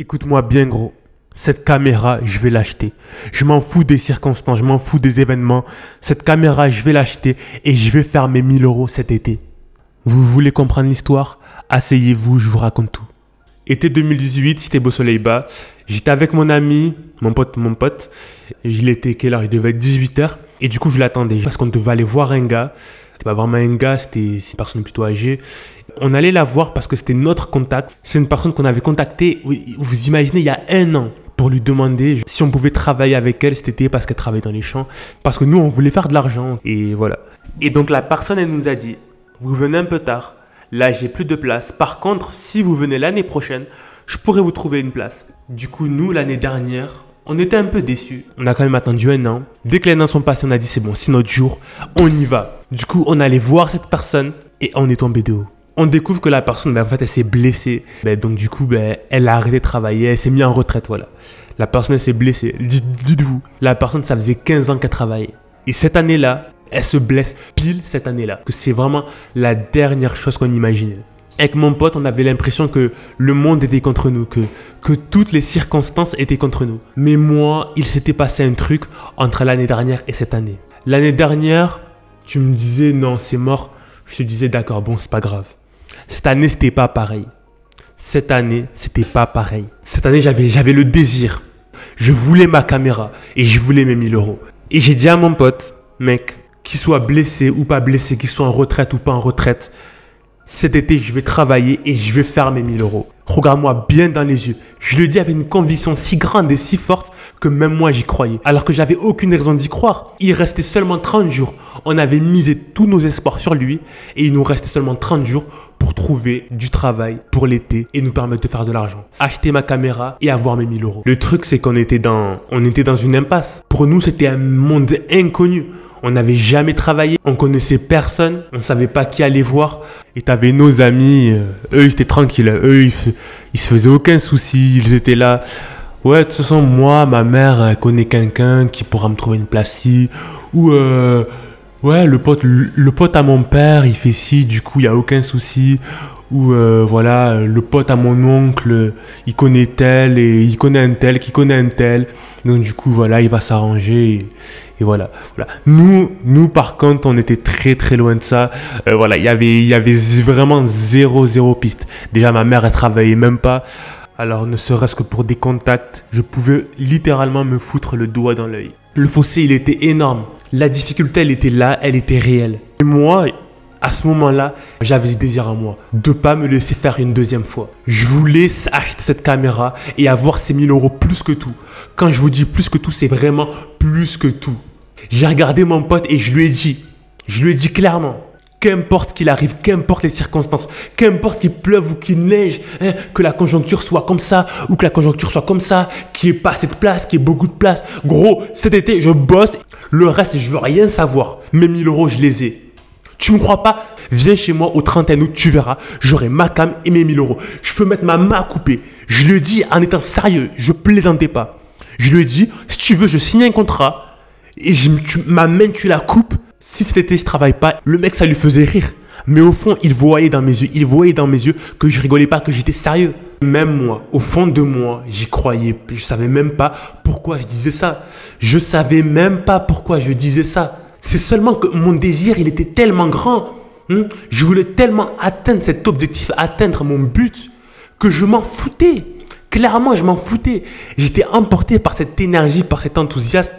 Écoute-moi bien gros. Cette caméra, je vais l'acheter. Je m'en fous des circonstances, je m'en fous des événements. Cette caméra, je vais l'acheter et je vais faire mes 1000 euros cet été. Vous voulez comprendre l'histoire? Asseyez-vous, je vous raconte tout. Été 2018, c'était beau soleil bas. J'étais avec mon ami, mon pote, mon pote. Il était quelle heure? Il devait être 18h. Et du coup, je l'attendais parce qu'on devait aller voir un gars. C'était pas vraiment un gars, c'était une personne plutôt âgée. On allait la voir parce que c'était notre contact. C'est une personne qu'on avait contactée, vous imaginez, il y a un an pour lui demander si on pouvait travailler avec elle cet été parce qu'elle travaillait dans les champs. Parce que nous, on voulait faire de l'argent. Et voilà. Et donc la personne, elle nous a dit, vous venez un peu tard. Là, j'ai plus de place. Par contre, si vous venez l'année prochaine, je pourrais vous trouver une place. Du coup, nous, l'année dernière, on était un peu déçus. On a quand même attendu un an. Dès que les ans sont passés, on a dit c'est bon, c'est notre jour, on y va. Du coup, on allait voir cette personne et on est tombé de haut. On découvre que la personne, ben, en fait, elle s'est blessée. Ben, donc, du coup, ben, elle a arrêté de travailler, elle s'est mise en retraite, voilà. La personne, elle s'est blessée. Dites-vous, la personne, ça faisait 15 ans qu'elle travaillait. Et cette année-là, elle se blesse pile cette année-là. Que c'est vraiment la dernière chose qu'on imaginait avec mon pote, on avait l'impression que le monde était contre nous, que, que toutes les circonstances étaient contre nous. Mais moi, il s'était passé un truc entre l'année dernière et cette année. L'année dernière, tu me disais non, c'est mort. Je te disais d'accord, bon, c'est pas grave. Cette année, c'était pas pareil. Cette année, c'était pas pareil. Cette année, j'avais, j'avais le désir. Je voulais ma caméra et je voulais mes 1000 euros. Et j'ai dit à mon pote, mec, qu'il soit blessé ou pas blessé, qu'il soit en retraite ou pas en retraite, cet été, je vais travailler et je vais faire mes 1000 euros. Regarde-moi bien dans les yeux. Je le dis avec une conviction si grande et si forte que même moi j'y croyais. Alors que j'avais aucune raison d'y croire. Il restait seulement 30 jours. On avait misé tous nos espoirs sur lui et il nous restait seulement 30 jours pour trouver du travail pour l'été et nous permettre de faire de l'argent. Acheter ma caméra et avoir mes 1000 euros. Le truc c'est qu'on était dans, on était dans une impasse. Pour nous c'était un monde inconnu. On n'avait jamais travaillé, on connaissait personne, on savait pas qui aller voir. Et t'avais nos amis, euh, eux ils étaient tranquilles, eux ils se, ils se faisaient aucun souci, ils étaient là. Ouais, de toute façon, moi, ma mère elle connaît quelqu'un qui pourra me trouver une place ici. Ou, euh, ouais, le pote, le pote à mon père, il fait ci, du coup, il n'y a aucun souci. Ou euh, voilà le pote à mon oncle il connaît tel et il connaît un tel qui connaît un tel. Donc du coup voilà il va s'arranger et, voilà voilà. Nous nous par contre on était très très loin de ça. Euh, voilà il y avait vraiment zéro zéro piste. Déjà ma mère elle travaillait même pas. Alors ne serait-ce que pour des contacts je pouvais littéralement me foutre le doigt dans l'œil. Le fossé il était énorme la difficulté elle était là elle était réelle et moi à ce moment-là, j'avais le désir en moi de pas me laisser faire une deuxième fois. Je voulais acheter cette caméra et avoir ces 1000 euros plus que tout. Quand je vous dis plus que tout, c'est vraiment plus que tout. J'ai regardé mon pote et je lui ai dit, je lui ai dit clairement, qu'importe qu'il arrive, qu'importe les circonstances, qu'importe qu'il pleuve ou qu'il neige, hein, que la conjoncture soit comme ça ou que la conjoncture soit comme ça, qu'il n'y ait pas assez de place, qu'il y ait beaucoup de place. Gros, cet été, je bosse, le reste, je veux rien savoir. Mes 1000 euros, je les ai. Tu me crois pas? Viens chez moi au 31 août, tu verras. J'aurai ma cam et mes 1000 euros. Je peux mettre ma main à couper. Je le dis en étant sérieux. Je plaisantais pas. Je lui dit, si tu veux, je signe un contrat. Et je, ma main, tu la coupes. Si cet été, je travaille pas, le mec, ça lui faisait rire. Mais au fond, il voyait dans mes yeux, il voyait dans mes yeux que je rigolais pas, que j'étais sérieux. Même moi, au fond de moi, j'y croyais. Je savais même pas pourquoi je disais ça. Je savais même pas pourquoi je disais ça. C'est seulement que mon désir, il était tellement grand. Hein. Je voulais tellement atteindre cet objectif, atteindre mon but, que je m'en foutais. Clairement, je m'en foutais. J'étais emporté par cette énergie, par cet enthousiasme,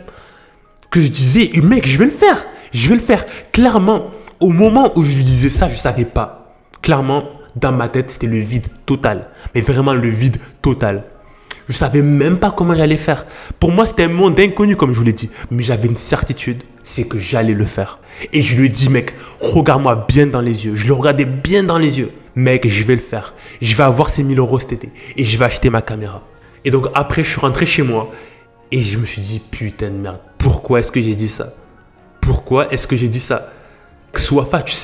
que je disais, mec, je vais le faire. Je vais le faire. Clairement, au moment où je lui disais ça, je ne savais pas. Clairement, dans ma tête, c'était le vide total. Mais vraiment le vide total. Je savais même pas comment j'allais faire. Pour moi, c'était un monde inconnu, comme je vous l'ai dit. Mais j'avais une certitude, c'est que j'allais le faire. Et je lui ai dit, mec, regarde-moi bien dans les yeux. Je le regardais bien dans les yeux. Mec, je vais le faire. Je vais avoir ces 1000 euros cet été. Et je vais acheter ma caméra. Et donc après, je suis rentré chez moi. Et je me suis dit, putain de merde, pourquoi est-ce que j'ai dit ça? Pourquoi est-ce que j'ai dit ça? Sois tu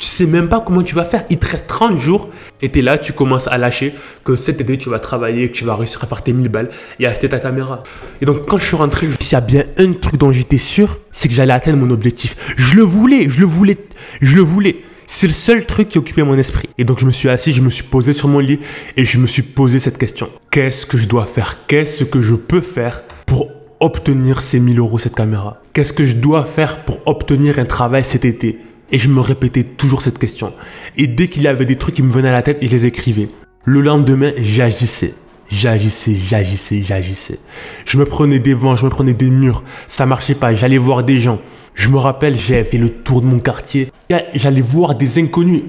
tu sais même pas comment tu vas faire. Il te reste 30 jours et tu là, tu commences à lâcher que cet été tu vas travailler, que tu vas réussir à faire tes 1000 balles et acheter ta caméra. Et donc quand je suis rentré, s'il y a bien un truc dont j'étais sûr, c'est que j'allais atteindre mon objectif. Je le voulais, je le voulais, je le voulais. C'est le seul truc qui occupait mon esprit. Et donc je me suis assis, je me suis posé sur mon lit et je me suis posé cette question. Qu'est-ce que je dois faire? Qu'est-ce que je peux faire pour obtenir ces 1000 euros cette caméra? Qu'est-ce que je dois faire pour obtenir un travail cet été? Et je me répétais toujours cette question. Et dès qu'il y avait des trucs qui me venaient à la tête, je les écrivais. Le lendemain, j'agissais. J'agissais, j'agissais, j'agissais. Je me prenais des vents, je me prenais des murs. Ça marchait pas. J'allais voir des gens. Je me rappelle, j'ai fait le tour de mon quartier. J'allais voir des inconnus.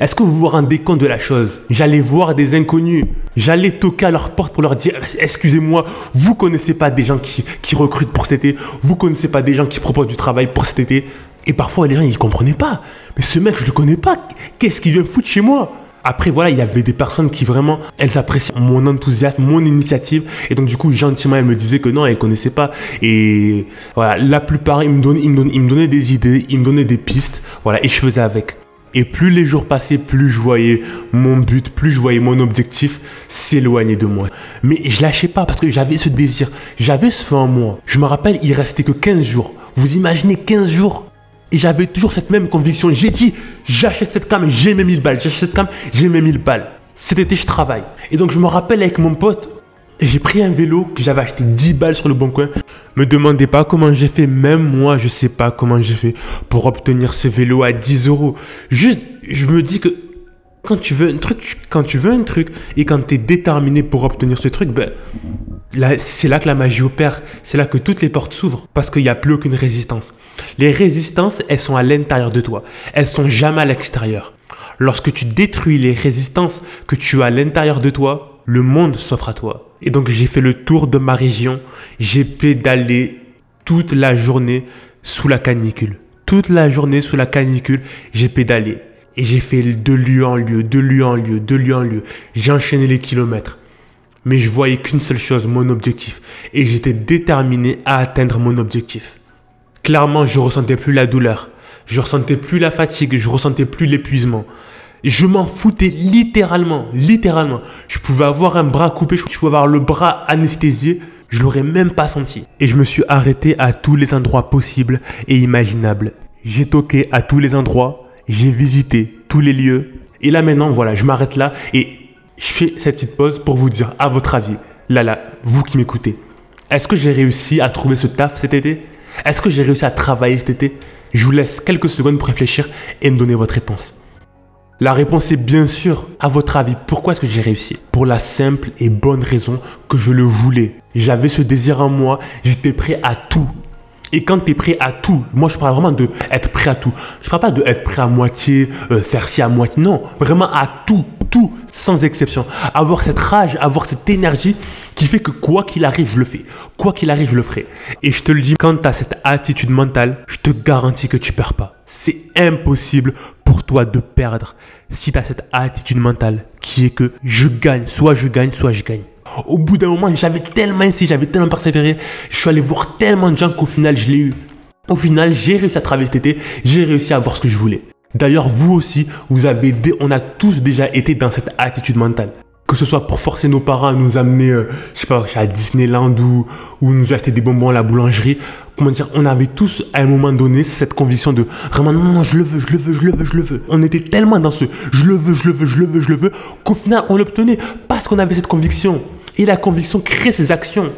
Est-ce que vous vous rendez compte de la chose? J'allais voir des inconnus. J'allais toquer à leur porte pour leur dire Excusez-moi, vous connaissez pas des gens qui, qui recrutent pour cet été? Vous connaissez pas des gens qui proposent du travail pour cet été? Et parfois, les gens, ils comprenaient pas. Mais ce mec, je le connais pas. Qu'est-ce qu'il vient foutre chez moi? Après, voilà, il y avait des personnes qui vraiment, elles appréciaient mon enthousiasme, mon initiative. Et donc, du coup, gentiment, elles me disaient que non, elles connaissaient pas. Et voilà, la plupart, ils me donnaient, ils me donnaient, des idées, ils me donnaient des pistes. Voilà, et je faisais avec. Et plus les jours passaient, plus je voyais mon but, plus je voyais mon objectif s'éloigner de moi. Mais je lâchais pas parce que j'avais ce désir, j'avais ce feu en moi. Je me rappelle, il restait que 15 jours. Vous imaginez 15 jours? Et j'avais toujours cette même conviction. J'ai dit, j'achète cette cam, j'ai mes 1000 balles. J'achète cette cam, j'ai mes 1000 balles. Cet été, je travaille. Et donc, je me rappelle avec mon pote, j'ai pris un vélo que j'avais acheté 10 balles sur le bon coin. Me demandez pas comment j'ai fait, même moi, je sais pas comment j'ai fait pour obtenir ce vélo à 10 euros. Juste, je me dis que quand tu veux un truc, quand tu veux un truc et quand tu es déterminé pour obtenir ce truc, ben, c'est là que la magie opère, c'est là que toutes les portes s'ouvrent parce qu'il n'y a plus aucune résistance. Les résistances, elles sont à l'intérieur de toi, elles sont jamais à l'extérieur. Lorsque tu détruis les résistances que tu as à l'intérieur de toi, le monde s'offre à toi. Et donc j'ai fait le tour de ma région, j'ai pédalé toute la journée sous la canicule. Toute la journée sous la canicule, j'ai pédalé. Et j'ai fait de lieu en lieu, de lieu en lieu, de lieu en lieu. J'ai enchaîné les kilomètres mais je voyais qu'une seule chose, mon objectif. Et j'étais déterminé à atteindre mon objectif. Clairement, je ressentais plus la douleur. Je ressentais plus la fatigue. Je ressentais plus l'épuisement. Je m'en foutais littéralement, littéralement. Je pouvais avoir un bras coupé, je pouvais avoir le bras anesthésié, je l'aurais même pas senti. Et je me suis arrêté à tous les endroits possibles et imaginables. J'ai toqué à tous les endroits, j'ai visité tous les lieux. Et là maintenant, voilà, je m'arrête là et je fais cette petite pause pour vous dire, à votre avis, là, là, vous qui m'écoutez, est-ce que j'ai réussi à trouver ce taf cet été? Est-ce que j'ai réussi à travailler cet été? Je vous laisse quelques secondes pour réfléchir et me donner votre réponse. La réponse est bien sûr, à votre avis, pourquoi est-ce que j'ai réussi? Pour la simple et bonne raison que je le voulais. J'avais ce désir en moi, j'étais prêt à tout. Et quand tu es prêt à tout, moi je parle vraiment de être prêt à tout. Je parle pas de être prêt à moitié, euh, faire ci à moitié. Non, vraiment à tout tout, sans exception. Avoir cette rage, avoir cette énergie qui fait que quoi qu'il arrive, je le fais. Quoi qu'il arrive, je le ferai. Et je te le dis, quand tu as cette attitude mentale, je te garantis que tu perds pas. C'est impossible pour toi de perdre si tu as cette attitude mentale qui est que je gagne, soit je gagne, soit je gagne. Au bout d'un moment, j'avais tellement essayé, j'avais tellement persévéré, je suis allé voir tellement de gens qu'au final, je l'ai eu. Au final, j'ai réussi à travailler cet été, j'ai réussi à avoir ce que je voulais. D'ailleurs, vous aussi, vous avez, on a tous déjà été dans cette attitude mentale. Que ce soit pour forcer nos parents à nous amener, euh, je sais pas, à Disneyland ou, ou nous acheter des bonbons à la boulangerie. Comment dire, on avait tous à un moment donné cette conviction de vraiment non, non, je le veux, je le veux, je le veux, je le veux. On était tellement dans ce je le veux, je le veux, je le veux, je le veux, qu'au final on l'obtenait parce qu'on avait cette conviction. Et la conviction crée ses actions.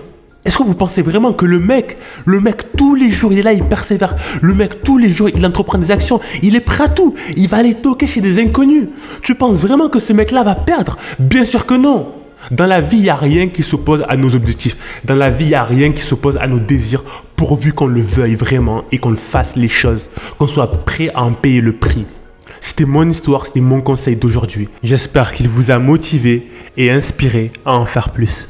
Est-ce que vous pensez vraiment que le mec, le mec tous les jours, il est là, il persévère. Le mec tous les jours, il entreprend des actions. Il est prêt à tout. Il va aller toquer chez des inconnus. Tu penses vraiment que ce mec-là va perdre? Bien sûr que non. Dans la vie, il n'y a rien qui s'oppose à nos objectifs. Dans la vie, il n'y a rien qui s'oppose à nos désirs, pourvu qu'on le veuille vraiment et qu'on fasse les choses, qu'on soit prêt à en payer le prix. C'était mon histoire, c'était mon conseil d'aujourd'hui. J'espère qu'il vous a motivé et inspiré à en faire plus.